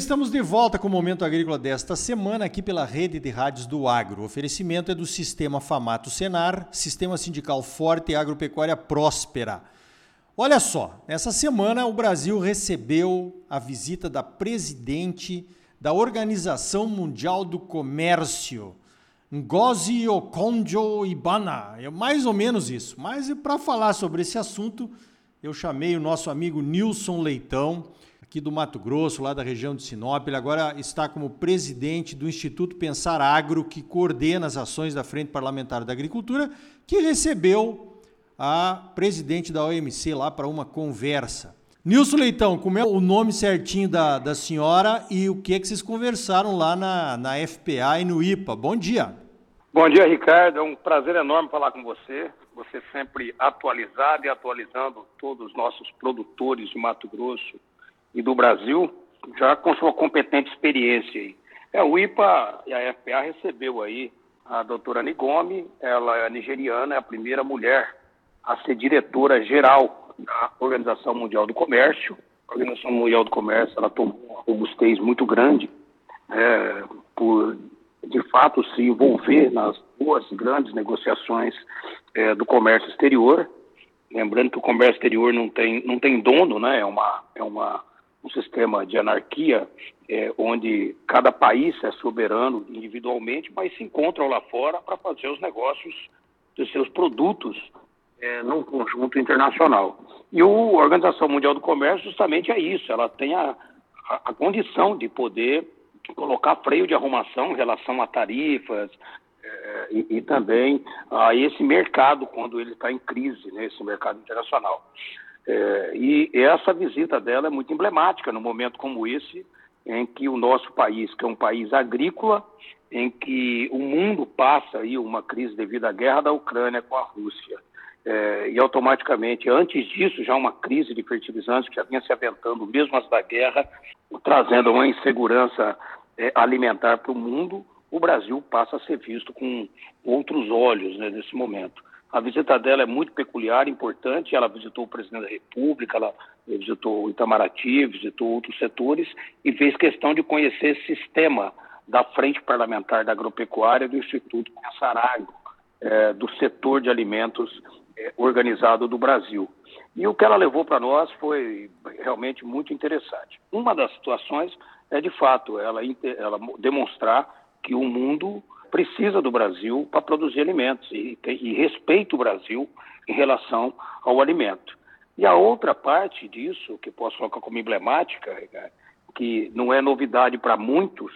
estamos de volta com o Momento Agrícola desta semana aqui pela Rede de Rádios do Agro. O oferecimento é do Sistema Famato Senar, Sistema Sindical Forte e Agropecuária Próspera. Olha só, essa semana o Brasil recebeu a visita da presidente da Organização Mundial do Comércio, Ngozi Okonjo-Iweala. É mais ou menos isso. Mas para falar sobre esse assunto, eu chamei o nosso amigo Nilson Leitão, aqui do Mato Grosso, lá da região de Sinop. Ele agora está como presidente do Instituto Pensar Agro, que coordena as ações da Frente Parlamentar da Agricultura, que recebeu a presidente da OMC lá para uma conversa. Nilson Leitão, como é o nome certinho da, da senhora e o que, é que vocês conversaram lá na, na FPA e no IPA? Bom dia. Bom dia, Ricardo. É um prazer enorme falar com você. Você sempre atualizado e atualizando todos os nossos produtores de Mato Grosso e do Brasil, já com sua competente experiência. É, o IPA e a FPA recebeu aí a doutora Nigome, ela é nigeriana, é a primeira mulher a ser diretora geral da Organização Mundial do Comércio. A Organização Mundial do Comércio, ela tomou uma robustez muito grande é, por, de fato, se envolver nas duas grandes negociações é, do comércio exterior. Lembrando que o comércio exterior não tem, não tem dono, né? é, uma, é uma um sistema de anarquia é, onde cada país é soberano individualmente, mas se encontram lá fora para fazer os negócios dos seus produtos é, num conjunto internacional. E a Organização Mundial do Comércio justamente é isso, ela tem a, a, a condição de poder colocar freio de arrumação em relação a tarifas, é, e, e, também a esse mercado quando ele está em crise, né, esse mercado internacional. É, e essa visita dela é muito emblemática num momento como esse, em que o nosso país, que é um país agrícola, em que o mundo passa aí uma crise devido à guerra da Ucrânia com a Rússia. É, e automaticamente, antes disso, já uma crise de fertilizantes que já vinha se aventando mesmo antes da guerra, trazendo uma insegurança é, alimentar para o mundo, o Brasil passa a ser visto com outros olhos né, nesse momento. A visita dela é muito peculiar, importante. Ela visitou o presidente da República, ela visitou o Itamaraty, visitou outros setores e fez questão de conhecer esse sistema da Frente Parlamentar da Agropecuária do Instituto Pensarago, é, do setor de alimentos é, organizado do Brasil. E o que ela levou para nós foi realmente muito interessante. Uma das situações é, de fato, ela, ela demonstrar que o mundo precisa do Brasil para produzir alimentos e, e respeita o Brasil em relação ao alimento. E a outra parte disso, que posso colocar como emblemática, que não é novidade para muitos,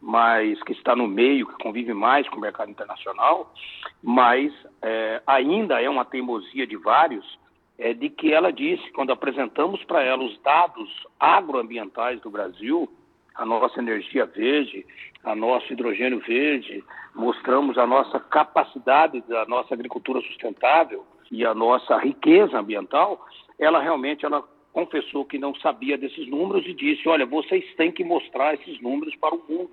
mas que está no meio, que convive mais com o mercado internacional, mas é, ainda é uma teimosia de vários, é de que ela disse, quando apresentamos para ela os dados agroambientais do Brasil, a nossa energia verde, a nosso hidrogênio verde, mostramos a nossa capacidade da nossa agricultura sustentável e a nossa riqueza ambiental, ela realmente ela confessou que não sabia desses números e disse: olha, vocês têm que mostrar esses números para o mundo.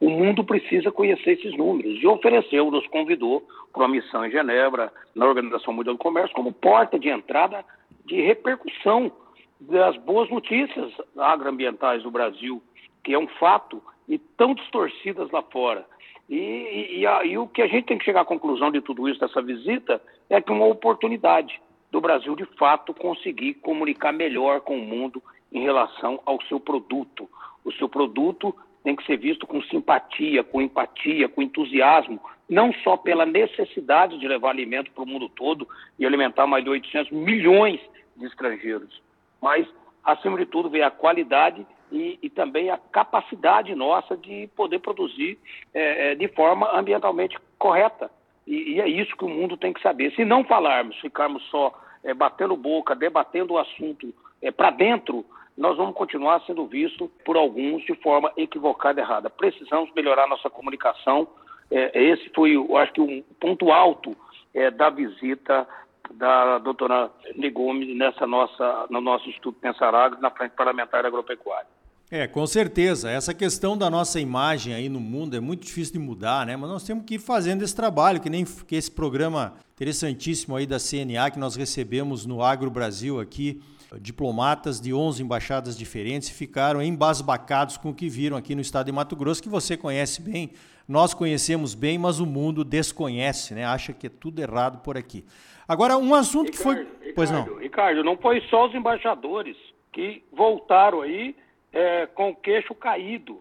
O mundo precisa conhecer esses números. E ofereceu, nos convidou para uma missão em Genebra, na Organização Mundial do Comércio, como porta de entrada de repercussão das boas notícias agroambientais do Brasil, que é um fato e tão distorcidas lá fora. E, e, e, a, e, o que a gente tem que chegar à conclusão de tudo isso, dessa visita, é que uma oportunidade do Brasil, de fato, conseguir comunicar melhor com o mundo em relação ao seu produto. O seu produto tem que ser visto com simpatia, com empatia, com entusiasmo, não só pela necessidade de levar alimento para o mundo todo e alimentar mais de 800 milhões de estrangeiros, mas, acima de tudo, ver a qualidade e, e também a capacidade nossa de poder produzir é, é, de forma ambientalmente correta. E, e, é isso que o mundo tem que saber. Se não falarmos, ficarmos só é, batendo boca, debatendo o assunto é, para dentro, nós vamos continuar sendo vistos por alguns de forma equivocada e errada. Precisamos melhorar nossa comunicação. É, esse foi, eu acho que, um ponto alto é, da visita da doutora Negome nessa nossa, no nosso Instituto Pensaragro, na Frente Parlamentar Agropecuária. É, com certeza. Essa questão da nossa imagem aí no mundo é muito difícil de mudar, né? Mas nós temos que ir fazendo esse trabalho, que nem que esse programa interessantíssimo aí da CNA que nós recebemos no Agro Brasil aqui diplomatas de 11 embaixadas diferentes ficaram embasbacados com o que viram aqui no estado de Mato Grosso, que você conhece bem, nós conhecemos bem, mas o mundo desconhece, né? acha que é tudo errado por aqui. Agora, um assunto Ricardo, que foi. Ricardo, pois não. Ricardo, não foi só os embaixadores que voltaram aí é, com o queixo caído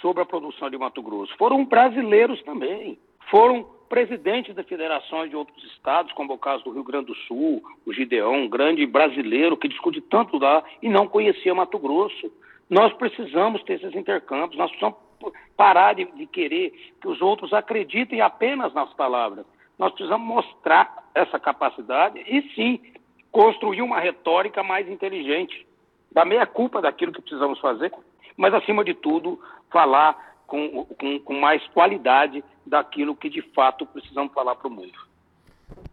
sobre a produção de Mato Grosso. Foram brasileiros também. Foram presidentes da federações de outros estados, como é o caso do Rio Grande do Sul, o Gideão, um grande brasileiro que discute tanto lá e não conhecia Mato Grosso. Nós precisamos ter esses intercâmbios, nós precisamos parar de, de querer que os outros acreditem apenas nas palavras. Nós precisamos mostrar essa capacidade e sim construir uma retórica mais inteligente, da meia culpa daquilo que precisamos fazer, mas acima de tudo falar com, com, com mais qualidade daquilo que de fato precisamos falar para o mundo.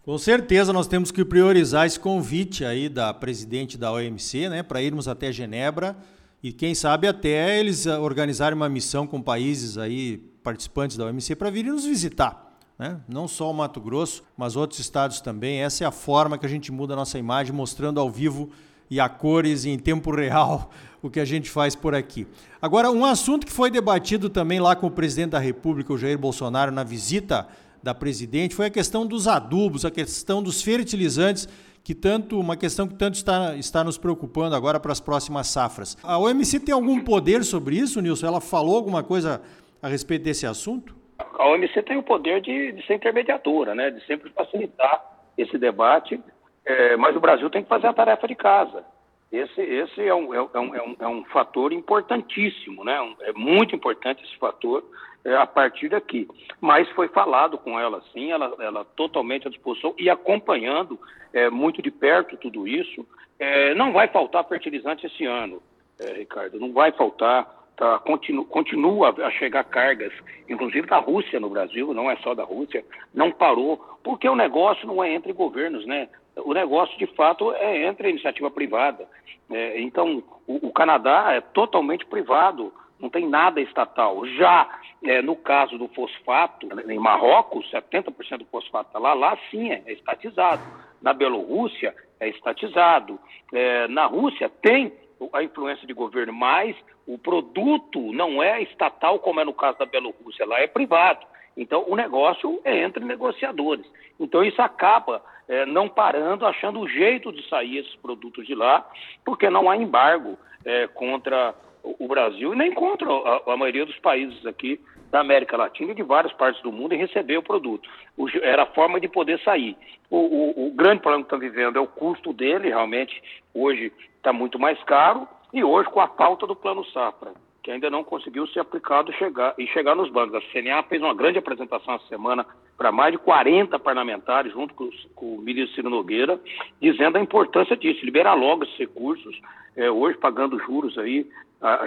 Com certeza nós temos que priorizar esse convite aí da presidente da OMC, né, para irmos até Genebra e quem sabe até eles organizarem uma missão com países aí participantes da OMC para virem nos visitar. Né? Não só o Mato Grosso, mas outros estados também. Essa é a forma que a gente muda a nossa imagem, mostrando ao vivo e a cores em tempo real o que a gente faz por aqui. Agora, um assunto que foi debatido também lá com o presidente da República, o Jair Bolsonaro, na visita da presidente, foi a questão dos adubos, a questão dos fertilizantes que tanto uma questão que tanto está, está nos preocupando agora para as próximas safras. A OMC tem algum poder sobre isso, Nilson? Ela falou alguma coisa a respeito desse assunto? A OMC tem o poder de, de ser intermediadora, né? de sempre facilitar esse debate, é, mas o Brasil tem que fazer a tarefa de casa. Esse, esse é, um, é, um, é, um, é um fator importantíssimo, né? é muito importante esse fator é, a partir daqui. Mas foi falado com ela, sim, ela, ela totalmente à disposição e acompanhando é, muito de perto tudo isso. É, não vai faltar fertilizante esse ano, é, Ricardo, não vai faltar. Tá, continu, continua a chegar cargas, inclusive da Rússia no Brasil, não é só da Rússia, não parou, porque o negócio não é entre governos, né? O negócio, de fato, é entre a iniciativa privada. É, então, o, o Canadá é totalmente privado não tem nada estatal. Já é, no caso do fosfato, em Marrocos, 70% do fosfato está lá, lá sim é, é estatizado. Na Bielorrússia é estatizado. É, na Rússia tem a influência de governo, mas o produto não é estatal, como é no caso da Bielorrússia, lá é privado. Então, o negócio é entre negociadores. Então, isso acaba é, não parando, achando o jeito de sair esses produtos de lá, porque não há embargo é, contra o Brasil e nem contra a, a, maioria dos países aqui da América Latina e de várias partes do mundo em receber o produto. O, era a forma de poder sair. O, o, o grande problema que estão vivendo é o custo dele, realmente hoje está muito mais caro, e hoje com a falta do plano Safra, que ainda não conseguiu ser aplicado chegar, e chegar nos bancos. A CNA fez uma grande apresentação essa semana para mais de 40 parlamentares, junto com, com, o ministro Ciro Nogueira, dizendo a importância disso, liberar logo esses recursos, é, hoje pagando juros aí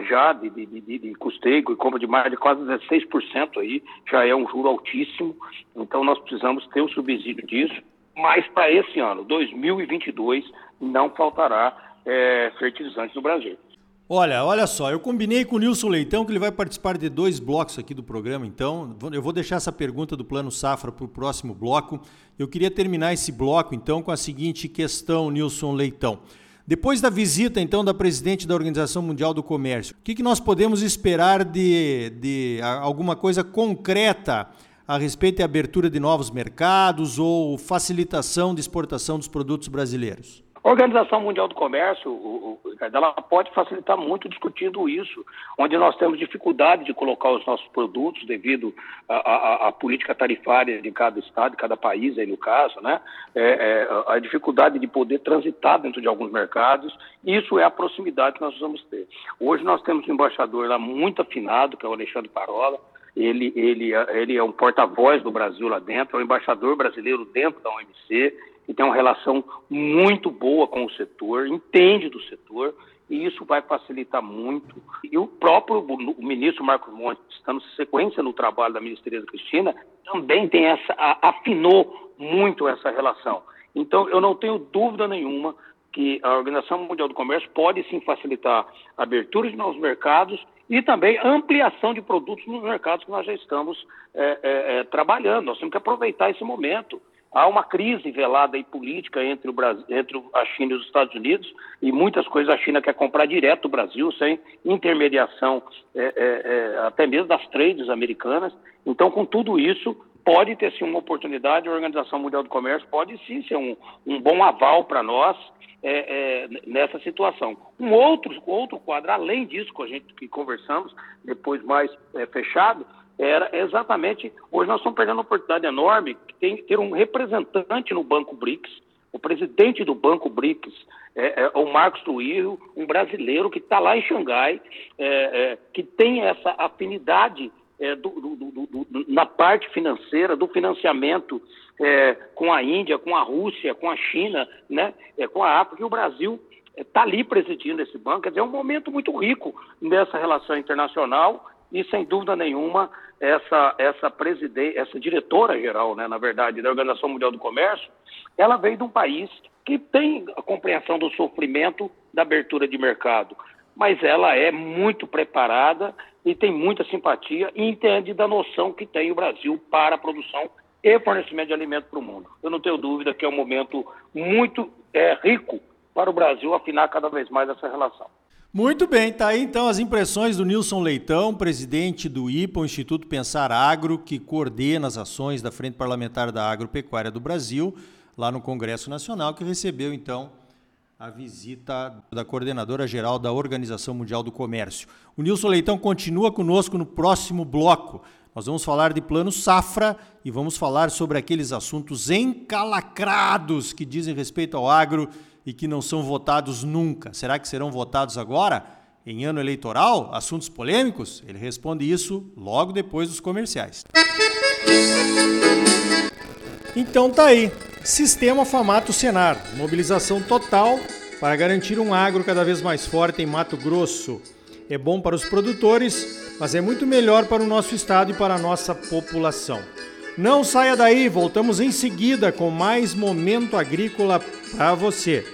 já de, de, de, de custeio e compra de mais de quase 16% aí, já é um juro altíssimo, então nós precisamos ter o subsídio disso, mas para esse ano, 2022, não faltará é, fertilizantes no Brasil. Olha, olha só, eu combinei com o Nilson Leitão que ele vai participar de dois blocos aqui do programa, então eu vou deixar essa pergunta do Plano Safra para o próximo bloco. Eu queria terminar esse bloco, então, com a seguinte questão, Nilson Leitão. Depois da visita, então, da presidente da Organização Mundial do Comércio, o que, que nós podemos esperar de, de alguma coisa concreta a respeito da abertura de novos mercados ou facilitação de exportação dos produtos brasileiros? A Organização Mundial do Comércio, ela pode facilitar muito discutindo isso, onde nós temos dificuldade de colocar os nossos produtos devido à política tarifária de cada estado, de cada país, aí no caso, né? É, é, a dificuldade de poder transitar dentro de alguns mercados, isso é a proximidade que nós vamos ter. Hoje nós temos um embaixador lá muito afinado, que é o Alexandre Parola, ele, ele, ele é um porta-voz do Brasil lá dentro, é um embaixador brasileiro dentro da OMC, que tem uma relação muito boa com o setor, entende do setor, e isso vai facilitar muito. E o próprio o ministro Marcos Monte, estando sequência no trabalho da ministra Tereza Cristina, também tem essa, afinou muito essa relação. Então, eu não tenho dúvida nenhuma que a Organização Mundial do Comércio pode sim facilitar a abertura de novos mercados e também ampliação de produtos nos mercados que nós já estamos é, é, trabalhando. Nós temos que aproveitar esse momento. Há uma crise velada e política entre, o Brasil, entre a China e os Estados Unidos, e muitas coisas a China quer comprar direto do Brasil, sem intermediação é, é, é, até mesmo das trades americanas. Então, com tudo isso, pode ter sim uma oportunidade, a Organização Mundial do Comércio pode sim ser um, um bom aval para nós é, é, nessa situação. Um outro, outro quadro, além disso, com a gente que conversamos, depois mais é, fechado, era exatamente, hoje nós estamos perdendo uma oportunidade enorme que tem ter um representante no Banco BRICS, o presidente do Banco BRICS, é, é, o Marcos Tuírio, um brasileiro que está lá em Xangai, é, é, que tem essa afinidade é, do, do, do, na parte financeira, do financiamento é, com a Índia, com a Rússia, com a China, né, com a África, e o Brasil está ali presidindo esse banco. Quer dizer, é um momento muito rico nessa relação internacional e, sem dúvida nenhuma, essa, essa essa diretora-geral, né, na verdade, da Organização Mundial do Comércio, ela veio de um país que tem a compreensão do sofrimento da abertura de mercado, mas ela é muito preparada e tem muita simpatia e entende da noção que tem o Brasil para a produção e fornecimento de alimento para o mundo. Eu não tenho dúvida que é um momento muito é, rico para o Brasil afinar cada vez mais essa relação. Muito bem, tá aí então as impressões do Nilson Leitão, presidente do IPA, Instituto Pensar Agro, que coordena as ações da Frente Parlamentar da Agropecuária do Brasil, lá no Congresso Nacional, que recebeu então a visita da coordenadora geral da Organização Mundial do Comércio. O Nilson Leitão continua conosco no próximo bloco. Nós vamos falar de plano safra e vamos falar sobre aqueles assuntos encalacrados que dizem respeito ao agro e que não são votados nunca. Será que serão votados agora, em ano eleitoral? Assuntos polêmicos? Ele responde isso logo depois dos comerciais. Então tá aí. Sistema Famato Senar. Mobilização total para garantir um agro cada vez mais forte em Mato Grosso. É bom para os produtores, mas é muito melhor para o nosso estado e para a nossa população. Não saia daí, voltamos em seguida com mais momento agrícola para você.